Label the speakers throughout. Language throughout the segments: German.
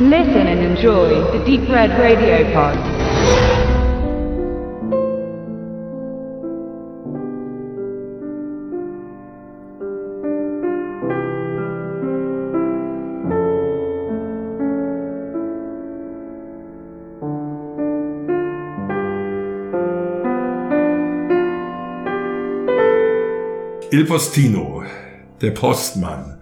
Speaker 1: Listen and enjoy the Deep Red Radio Pod.
Speaker 2: Il Postino, der Postmann,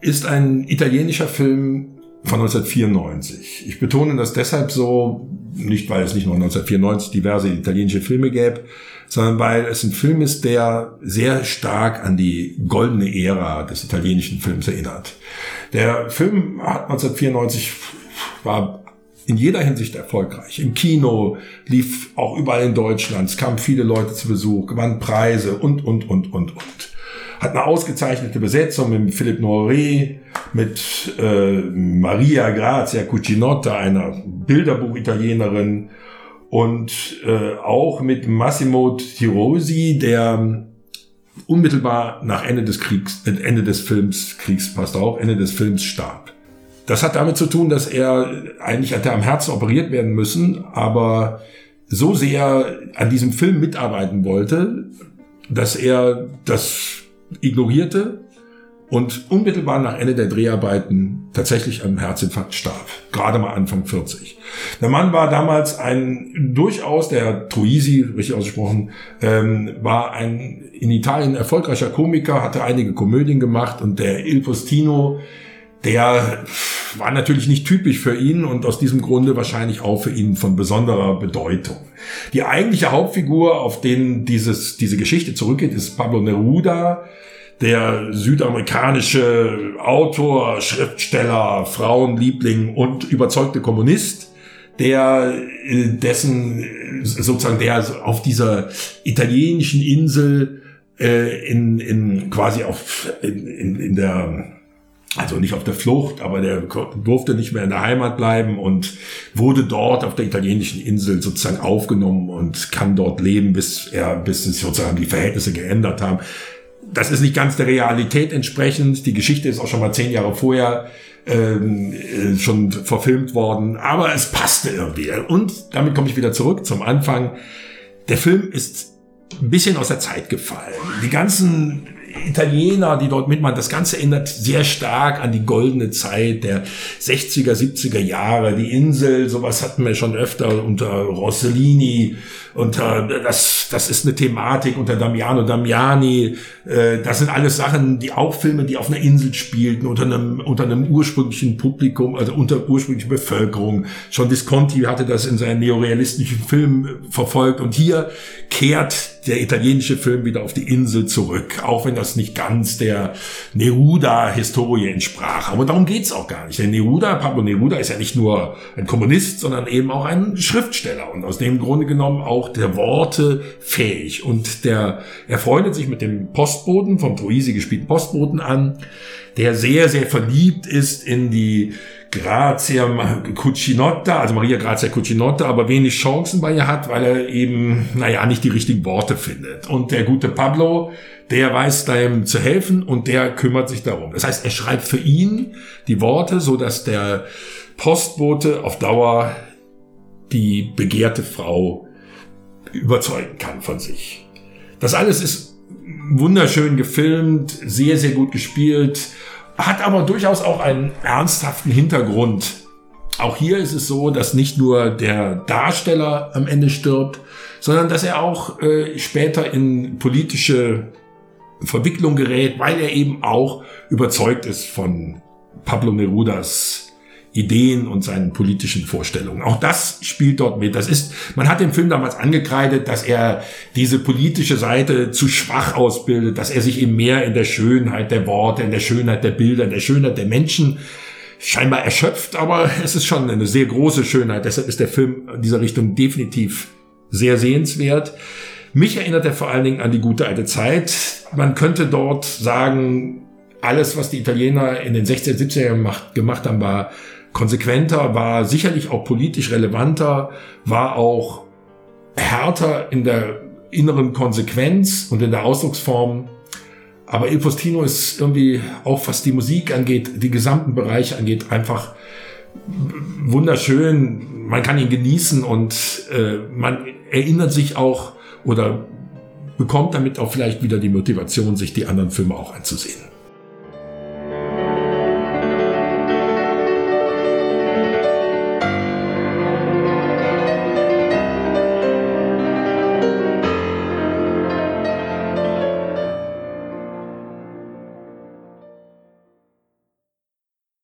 Speaker 2: ist ein italienischer Film von 1994. Ich betone das deshalb so, nicht weil es nicht nur 1994 diverse italienische Filme gäbe, sondern weil es ein Film ist, der sehr stark an die goldene Ära des italienischen Films erinnert. Der Film hat 1994 war in jeder Hinsicht erfolgreich. Im Kino lief auch überall in Deutschland, es kamen viele Leute zu Besuch, gewann Preise und, und, und, und, und. Hat eine ausgezeichnete Besetzung mit Philipp Noiré, mit äh, Maria Grazia Cucinotta, einer Bilderbuch-Italienerin, und äh, auch mit Massimo Tirosi, der unmittelbar nach Ende des Kriegs, Ende des Films, Kriegs passt auch, Ende des Films starb. Das hat damit zu tun, dass er eigentlich hätte am Herzen operiert werden müssen, aber so sehr an diesem Film mitarbeiten wollte, dass er das ignorierte und unmittelbar nach Ende der Dreharbeiten tatsächlich am Herzinfarkt starb. Gerade mal Anfang 40. Der Mann war damals ein durchaus, der Truisi, richtig ausgesprochen, ähm, war ein in Italien erfolgreicher Komiker, hatte einige Komödien gemacht und der Il Postino, der war natürlich nicht typisch für ihn und aus diesem Grunde wahrscheinlich auch für ihn von besonderer Bedeutung. Die eigentliche Hauptfigur, auf den dieses, diese Geschichte zurückgeht, ist Pablo Neruda, der südamerikanische Autor, Schriftsteller, Frauenliebling und überzeugte Kommunist, der äh, dessen sozusagen der auf dieser italienischen Insel äh, in, in quasi auf in, in, in der also nicht auf der Flucht, aber der durfte nicht mehr in der Heimat bleiben und wurde dort auf der italienischen Insel sozusagen aufgenommen und kann dort leben, bis er, bis sich sozusagen die Verhältnisse geändert haben. Das ist nicht ganz der Realität entsprechend. Die Geschichte ist auch schon mal zehn Jahre vorher ähm, äh, schon verfilmt worden, aber es passte irgendwie. Und damit komme ich wieder zurück zum Anfang. Der Film ist ein bisschen aus der Zeit gefallen. Die ganzen Italiener, die dort mitmachen. Das Ganze erinnert sehr stark an die goldene Zeit der 60er, 70er Jahre. Die Insel, sowas hatten wir schon öfter unter Rossellini. Unter, das, das ist eine Thematik unter Damiano Damiani. Äh, das sind alles Sachen, die auch Filme, die auf einer Insel spielten, unter einem, unter einem ursprünglichen Publikum, also unter ursprünglicher Bevölkerung. Schon Visconti hatte das in seinen neorealistischen Filmen verfolgt. Und hier kehrt der italienische Film wieder auf die Insel zurück, auch wenn das nicht ganz der Neruda-Historie entsprach. Aber darum geht's auch gar nicht. Der Neruda, Pablo Neruda ist ja nicht nur ein Kommunist, sondern eben auch ein Schriftsteller und aus dem Grunde genommen auch der Worte fähig. Und der, er freundet sich mit dem Postboten, vom Troisi gespielten Postboten an, der sehr, sehr verliebt ist in die Grazia Cucinotta, also Maria Grazia Cucinotta, aber wenig Chancen bei ihr hat, weil er eben, naja, nicht die richtigen Worte findet. Und der gute Pablo, der weiß ihm zu helfen und der kümmert sich darum. Das heißt, er schreibt für ihn die Worte, so dass der Postbote auf Dauer die begehrte Frau überzeugen kann von sich. Das alles ist wunderschön gefilmt, sehr, sehr gut gespielt hat aber durchaus auch einen ernsthaften Hintergrund. Auch hier ist es so, dass nicht nur der Darsteller am Ende stirbt, sondern dass er auch äh, später in politische Verwicklung gerät, weil er eben auch überzeugt ist von Pablo Nerudas Ideen und seinen politischen Vorstellungen. Auch das spielt dort mit. Das ist, man hat dem Film damals angekreidet, dass er diese politische Seite zu schwach ausbildet, dass er sich eben mehr in der Schönheit der Worte, in der Schönheit der Bilder, in der Schönheit der Menschen scheinbar erschöpft, aber es ist schon eine sehr große Schönheit. Deshalb ist der Film in dieser Richtung definitiv sehr sehenswert. Mich erinnert er vor allen Dingen an die gute alte Zeit. Man könnte dort sagen, alles, was die Italiener in den 60er, 70er Jahren gemacht haben, war konsequenter, war sicherlich auch politisch relevanter, war auch härter in der inneren Konsequenz und in der Ausdrucksform. Aber Il Postino ist irgendwie auch, was die Musik angeht, die gesamten Bereiche angeht, einfach wunderschön, man kann ihn genießen und äh, man erinnert sich auch oder bekommt damit auch vielleicht wieder die Motivation, sich die anderen Filme auch anzusehen.